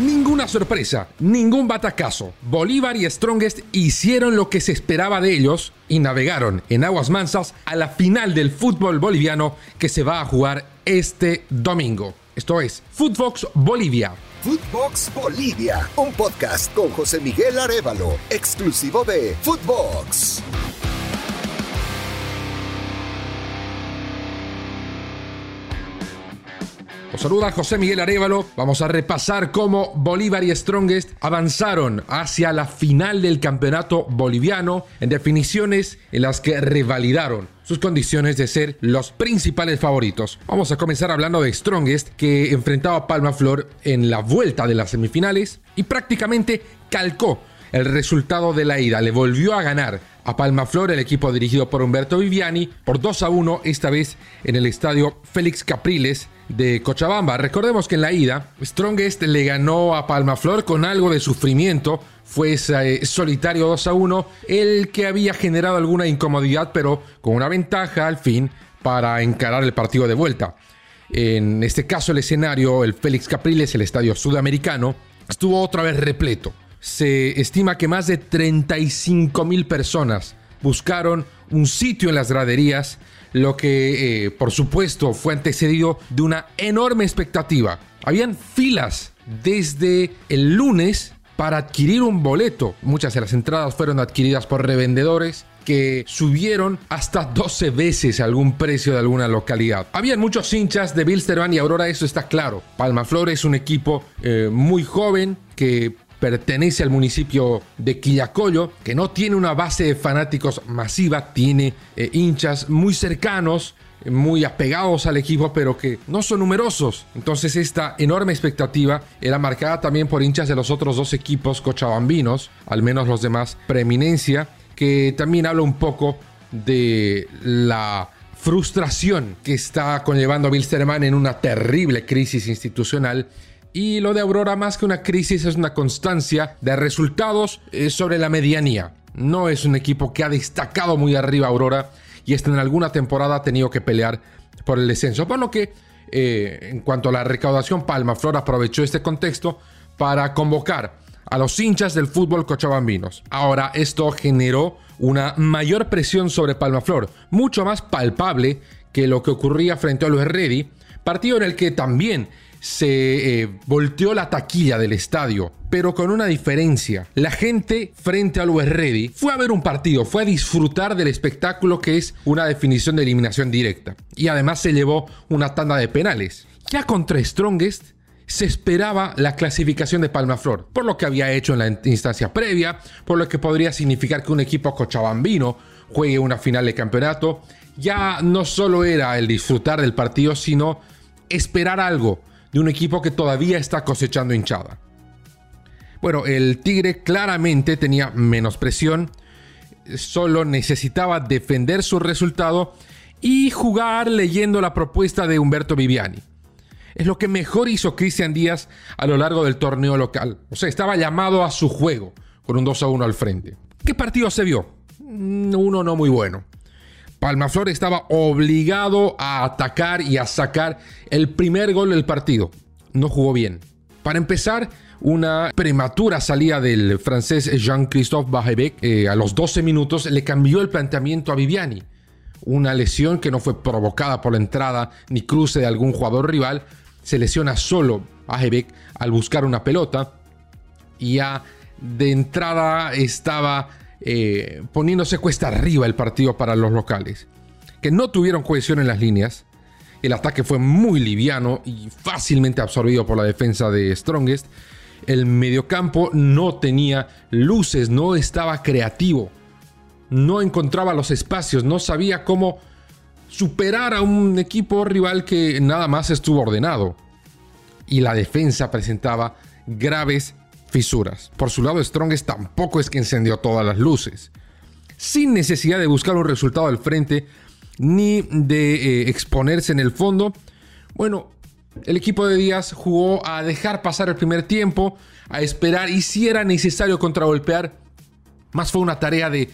Ninguna sorpresa, ningún batacazo. Bolívar y Strongest hicieron lo que se esperaba de ellos y navegaron en aguas mansas a la final del fútbol boliviano que se va a jugar este domingo. Esto es Footbox Bolivia. Footbox Bolivia, un podcast con José Miguel Arevalo, exclusivo de Footbox. Os saluda José Miguel Arevalo. Vamos a repasar cómo Bolívar y Strongest avanzaron hacia la final del campeonato boliviano en definiciones en las que revalidaron sus condiciones de ser los principales favoritos. Vamos a comenzar hablando de Strongest que enfrentaba a Palma Flor en la vuelta de las semifinales y prácticamente calcó el resultado de la ida. Le volvió a ganar a Palma Flor, el equipo dirigido por Humberto Viviani, por 2 a 1, esta vez en el estadio Félix Capriles de Cochabamba. Recordemos que en la ida, Strongest le ganó a Palma Flor con algo de sufrimiento. Fue ese solitario 2 a 1, el que había generado alguna incomodidad, pero con una ventaja al fin para encarar el partido de vuelta. En este caso, el escenario, el Félix Capriles, el estadio sudamericano, estuvo otra vez repleto se estima que más de 35 mil personas buscaron un sitio en las graderías, lo que eh, por supuesto fue antecedido de una enorme expectativa. Habían filas desde el lunes para adquirir un boleto. Muchas de las entradas fueron adquiridas por revendedores que subieron hasta 12 veces algún precio de alguna localidad. Habían muchos hinchas de Bilsterman y Aurora, eso está claro. Palma Flor es un equipo eh, muy joven que pertenece al municipio de Quillacollo, que no tiene una base de fanáticos masiva, tiene eh, hinchas muy cercanos, muy apegados al equipo, pero que no son numerosos. Entonces esta enorme expectativa era marcada también por hinchas de los otros dos equipos cochabambinos, al menos los demás preeminencia, que también habla un poco de la frustración que está conllevando a Wilstermann en una terrible crisis institucional y lo de Aurora, más que una crisis, es una constancia de resultados eh, sobre la medianía. No es un equipo que ha destacado muy arriba Aurora y este en alguna temporada ha tenido que pelear por el descenso. Por lo que, eh, en cuanto a la recaudación, Palma Flor aprovechó este contexto para convocar a los hinchas del fútbol cochabambinos. Ahora, esto generó una mayor presión sobre Palma Flor, mucho más palpable que lo que ocurría frente a los Ready, partido en el que también se eh, volteó la taquilla del estadio, pero con una diferencia. La gente frente al West Ready fue a ver un partido, fue a disfrutar del espectáculo que es una definición de eliminación directa. Y además se llevó una tanda de penales. Ya contra Strongest se esperaba la clasificación de Palmaflor, por lo que había hecho en la instancia previa, por lo que podría significar que un equipo cochabambino juegue una final de campeonato. Ya no solo era el disfrutar del partido, sino esperar algo, de un equipo que todavía está cosechando hinchada. Bueno, el Tigre claramente tenía menos presión, solo necesitaba defender su resultado y jugar leyendo la propuesta de Humberto Viviani. Es lo que mejor hizo Cristian Díaz a lo largo del torneo local. O sea, estaba llamado a su juego con un 2 a 1 al frente. ¿Qué partido se vio? Mm, uno no muy bueno. Palmaflor estaba obligado a atacar y a sacar el primer gol del partido. No jugó bien. Para empezar, una prematura salida del francés Jean-Christophe Bajebec eh, a los 12 minutos le cambió el planteamiento a Viviani. Una lesión que no fue provocada por la entrada ni cruce de algún jugador rival. Se lesiona solo Bajebec al buscar una pelota. Y ya de entrada estaba eh, poniéndose cuesta arriba el partido para los locales, que no tuvieron cohesión en las líneas. El ataque fue muy liviano y fácilmente absorbido por la defensa de Strongest. El mediocampo no tenía luces, no estaba creativo, no encontraba los espacios, no sabía cómo superar a un equipo rival que nada más estuvo ordenado. Y la defensa presentaba graves fisuras. Por su lado, Strongest tampoco es que encendió todas las luces. Sin necesidad de buscar un resultado al frente ni de eh, exponerse en el fondo, bueno, el equipo de Díaz jugó a dejar pasar el primer tiempo, a esperar y si era necesario contragolpear, más fue una tarea de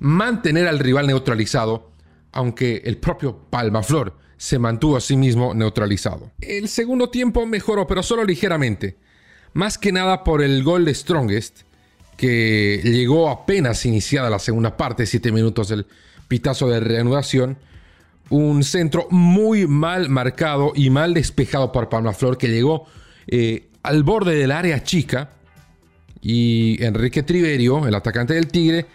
mantener al rival neutralizado, aunque el propio Palmaflor se mantuvo a sí mismo neutralizado. El segundo tiempo mejoró, pero solo ligeramente. Más que nada por el gol de Strongest, que llegó apenas iniciada la segunda parte, 7 minutos del pitazo de reanudación. Un centro muy mal marcado y mal despejado por Palmaflor que llegó eh, al borde del área chica. Y Enrique Triverio, el atacante del Tigre,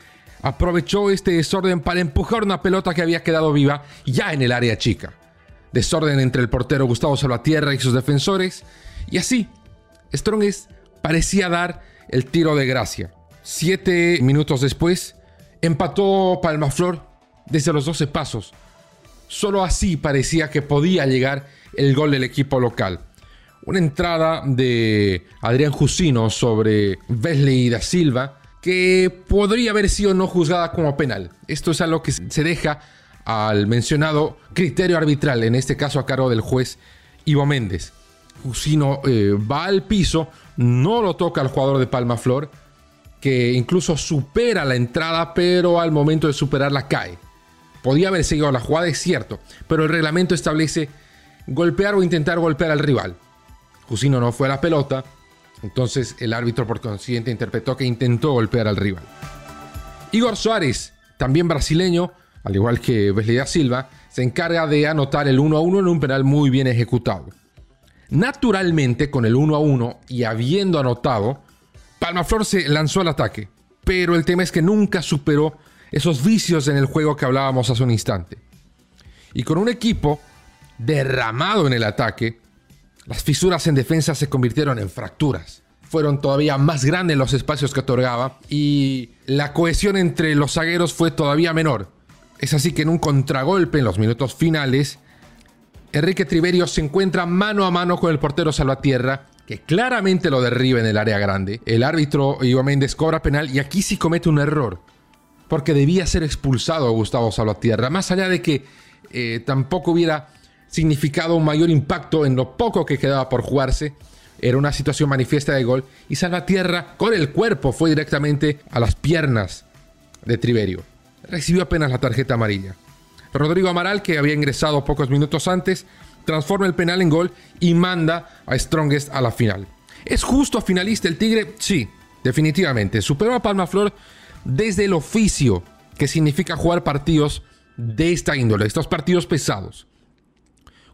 aprovechó este desorden para empujar una pelota que había quedado viva ya en el área chica. Desorden entre el portero Gustavo Salvatierra y sus defensores. Y así, Strongest parecía dar el tiro de gracia. Siete minutos después, empató Palmaflor desde los 12 pasos. Solo así parecía que podía llegar el gol del equipo local. Una entrada de Adrián Jusino sobre Wesley da Silva que podría haber sido no juzgada como penal. Esto es algo que se deja al mencionado criterio arbitral, en este caso a cargo del juez Ivo Méndez. Jusino eh, va al piso, no lo toca al jugador de Palma Flor, que incluso supera la entrada, pero al momento de superarla cae. Podía haber seguido la jugada, es cierto, pero el reglamento establece golpear o intentar golpear al rival. Jusino no fue a la pelota, entonces el árbitro por consiguiente interpretó que intentó golpear al rival. Igor Suárez, también brasileño, al igual que Wesley da Silva, se encarga de anotar el 1 a 1 en un penal muy bien ejecutado. Naturalmente, con el 1 a 1 y habiendo anotado, Palmaflor se lanzó al ataque, pero el tema es que nunca superó esos vicios en el juego que hablábamos hace un instante. Y con un equipo derramado en el ataque, las fisuras en defensa se convirtieron en fracturas. Fueron todavía más grandes los espacios que otorgaba y la cohesión entre los zagueros fue todavía menor. Es así que en un contragolpe en los minutos finales, Enrique Triverio se encuentra mano a mano con el portero Salvatierra, que claramente lo derriba en el área grande. El árbitro Ivo Méndez cobra penal y aquí sí comete un error, porque debía ser expulsado Gustavo Salvatierra, más allá de que eh, tampoco hubiera significado un mayor impacto en lo poco que quedaba por jugarse. Era una situación manifiesta de gol y Salvatierra con el cuerpo fue directamente a las piernas de Triverio. Recibió apenas la tarjeta amarilla. Rodrigo Amaral, que había ingresado pocos minutos antes, transforma el penal en gol y manda a Strongest a la final. ¿Es justo finalista el Tigre? Sí, definitivamente. Superó a Palma Flor desde el oficio que significa jugar partidos de esta índole, estos partidos pesados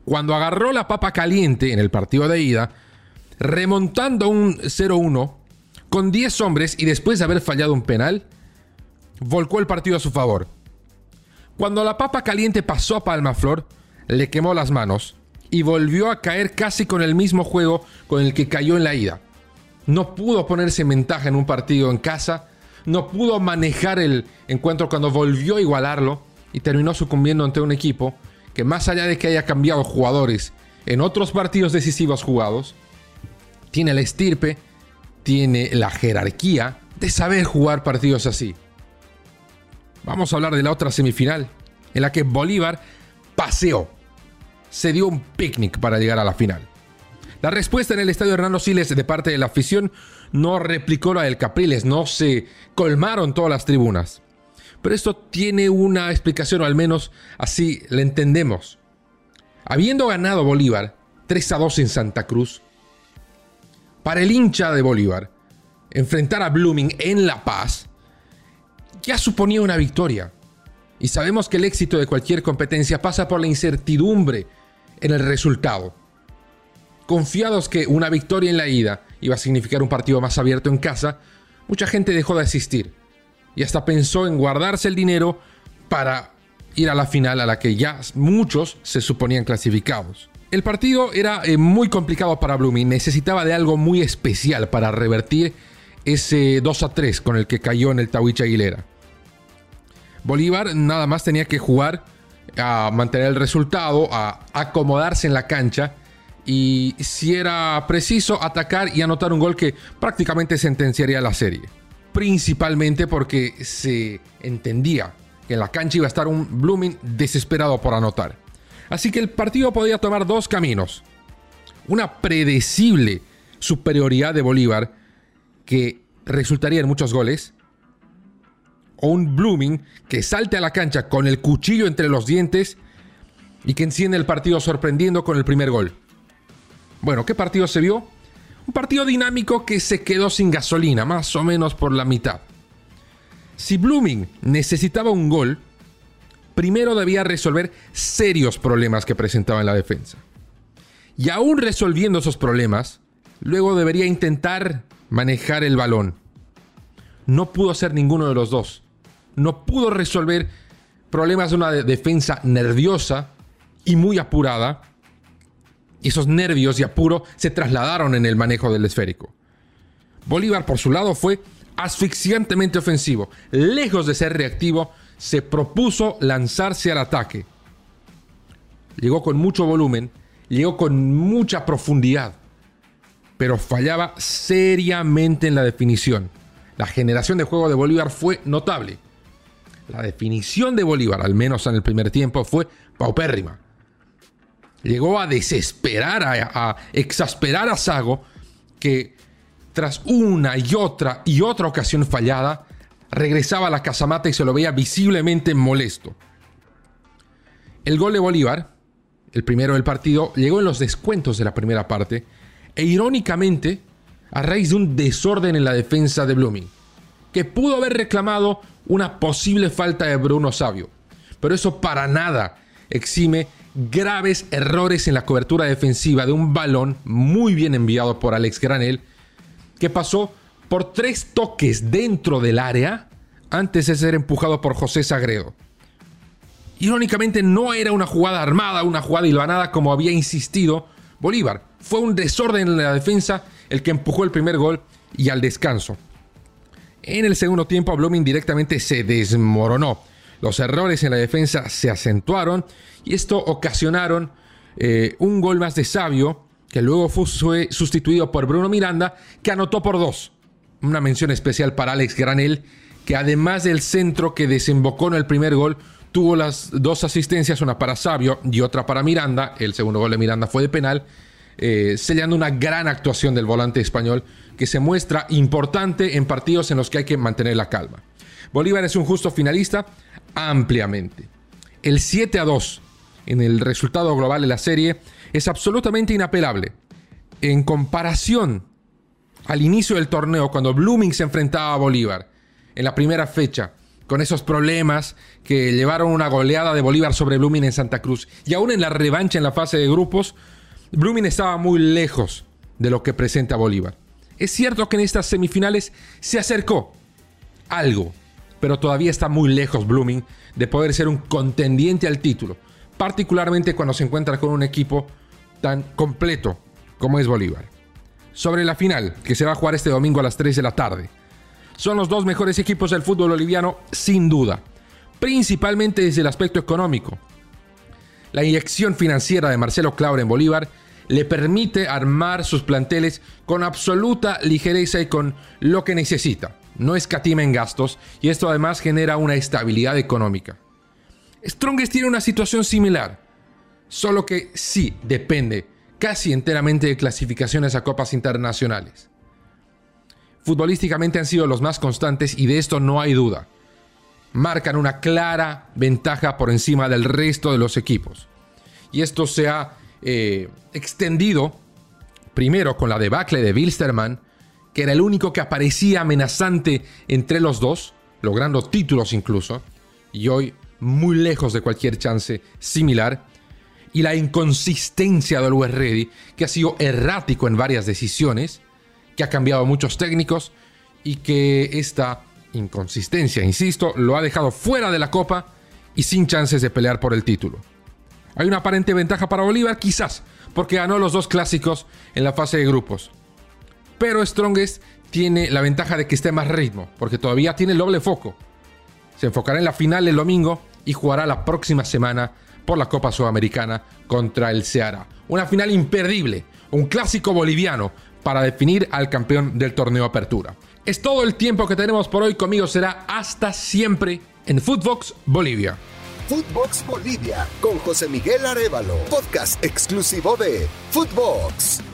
cuando agarró la papa caliente en el partido de ida, remontando un 0-1 con 10 hombres y después de haber fallado un penal, volcó el partido a su favor. Cuando la papa caliente pasó a Palmaflor, le quemó las manos y volvió a caer casi con el mismo juego con el que cayó en la ida. No pudo ponerse en ventaja en un partido en casa, no pudo manejar el encuentro cuando volvió a igualarlo y terminó sucumbiendo ante un equipo que más allá de que haya cambiado jugadores en otros partidos decisivos jugados, tiene la estirpe, tiene la jerarquía de saber jugar partidos así. Vamos a hablar de la otra semifinal, en la que Bolívar paseó, se dio un picnic para llegar a la final. La respuesta en el estadio Hernando Siles de parte de la afición no replicó la del Capriles, no se colmaron todas las tribunas. Pero esto tiene una explicación, o al menos así la entendemos. Habiendo ganado Bolívar 3 a 2 en Santa Cruz, para el hincha de Bolívar, enfrentar a Blooming en La Paz ya suponía una victoria. Y sabemos que el éxito de cualquier competencia pasa por la incertidumbre en el resultado. Confiados que una victoria en la ida iba a significar un partido más abierto en casa, mucha gente dejó de asistir y hasta pensó en guardarse el dinero para ir a la final a la que ya muchos se suponían clasificados. El partido era eh, muy complicado para Blooming, necesitaba de algo muy especial para revertir ese 2 a 3 con el que cayó en el Tawich Aguilera. Bolívar nada más tenía que jugar a mantener el resultado, a acomodarse en la cancha y si era preciso atacar y anotar un gol que prácticamente sentenciaría la serie principalmente porque se entendía que en la cancha iba a estar un Blooming desesperado por anotar. Así que el partido podía tomar dos caminos. Una predecible superioridad de Bolívar que resultaría en muchos goles. O un Blooming que salte a la cancha con el cuchillo entre los dientes y que enciende el partido sorprendiendo con el primer gol. Bueno, ¿qué partido se vio? Un partido dinámico que se quedó sin gasolina, más o menos por la mitad. Si Blooming necesitaba un gol, primero debía resolver serios problemas que presentaba en la defensa. Y aún resolviendo esos problemas, luego debería intentar manejar el balón. No pudo hacer ninguno de los dos. No pudo resolver problemas de una defensa nerviosa y muy apurada. Y esos nervios y apuro se trasladaron en el manejo del esférico. Bolívar, por su lado, fue asfixiantemente ofensivo. Lejos de ser reactivo, se propuso lanzarse al ataque. Llegó con mucho volumen, llegó con mucha profundidad, pero fallaba seriamente en la definición. La generación de juego de Bolívar fue notable. La definición de Bolívar, al menos en el primer tiempo, fue paupérrima. Llegó a desesperar, a, exasperar a Sago, que tras una y otra y otra ocasión fallada, regresaba a la casamata y se lo veía visiblemente molesto. El gol de Bolívar, el primero del partido, llegó en los descuentos de la primera parte e irónicamente a raíz de un desorden en la defensa de Blooming, que pudo haber reclamado una posible falta de Bruno Sabio, pero eso para nada exime graves errores en la cobertura defensiva de un balón muy bien enviado por Alex Granel, que pasó por tres toques dentro del área antes de ser empujado por José Sagredo. Irónicamente no era una jugada armada, una jugada hilvanada como había insistido Bolívar. Fue un desorden en la defensa el que empujó el primer gol y al descanso. En el segundo tiempo Blooming directamente se desmoronó. Los errores en la defensa se acentuaron y esto ocasionaron eh, un gol más de Sabio que luego fue sustituido por Bruno Miranda que anotó por dos una mención especial para Alex Granel, que además del centro que desembocó en el primer gol, tuvo las dos asistencias, una para Sabio y otra para Miranda. El segundo gol de Miranda fue de penal, eh, sellando una gran actuación del volante español que se muestra importante en partidos en los que hay que mantener la calma. Bolívar es un justo finalista ampliamente. El 7 a 2 en el resultado global de la serie es absolutamente inapelable. En comparación al inicio del torneo, cuando Blooming se enfrentaba a Bolívar, en la primera fecha, con esos problemas que llevaron una goleada de Bolívar sobre Blooming en Santa Cruz, y aún en la revancha en la fase de grupos, Blooming estaba muy lejos de lo que presenta Bolívar. Es cierto que en estas semifinales se acercó algo, pero todavía está muy lejos Blooming de poder ser un contendiente al título, particularmente cuando se encuentra con un equipo tan completo como es Bolívar sobre la final, que se va a jugar este domingo a las 3 de la tarde. Son los dos mejores equipos del fútbol boliviano, sin duda, principalmente desde el aspecto económico. La inyección financiera de Marcelo Claure en Bolívar le permite armar sus planteles con absoluta ligereza y con lo que necesita. No escatima en gastos y esto además genera una estabilidad económica. Strongest tiene una situación similar, solo que sí depende casi enteramente de clasificaciones a copas internacionales. Futbolísticamente han sido los más constantes y de esto no hay duda. Marcan una clara ventaja por encima del resto de los equipos. Y esto se ha eh, extendido primero con la debacle de Wilstermann, que era el único que aparecía amenazante entre los dos, logrando títulos incluso, y hoy muy lejos de cualquier chance similar y la inconsistencia del West Ready, que ha sido errático en varias decisiones, que ha cambiado muchos técnicos y que esta inconsistencia, insisto, lo ha dejado fuera de la Copa y sin chances de pelear por el título. Hay una aparente ventaja para Bolívar, quizás, porque ganó los dos clásicos en la fase de grupos. Pero Strongest tiene la ventaja de que esté más ritmo, porque todavía tiene el doble foco. Se enfocará en la final el domingo y jugará la próxima semana por la Copa Sudamericana contra el Ceará. Una final imperdible, un clásico boliviano para definir al campeón del torneo Apertura. Es todo el tiempo que tenemos por hoy. Conmigo será hasta siempre en Footbox Bolivia. Footbox Bolivia con José Miguel Arevalo, podcast exclusivo de Footbox.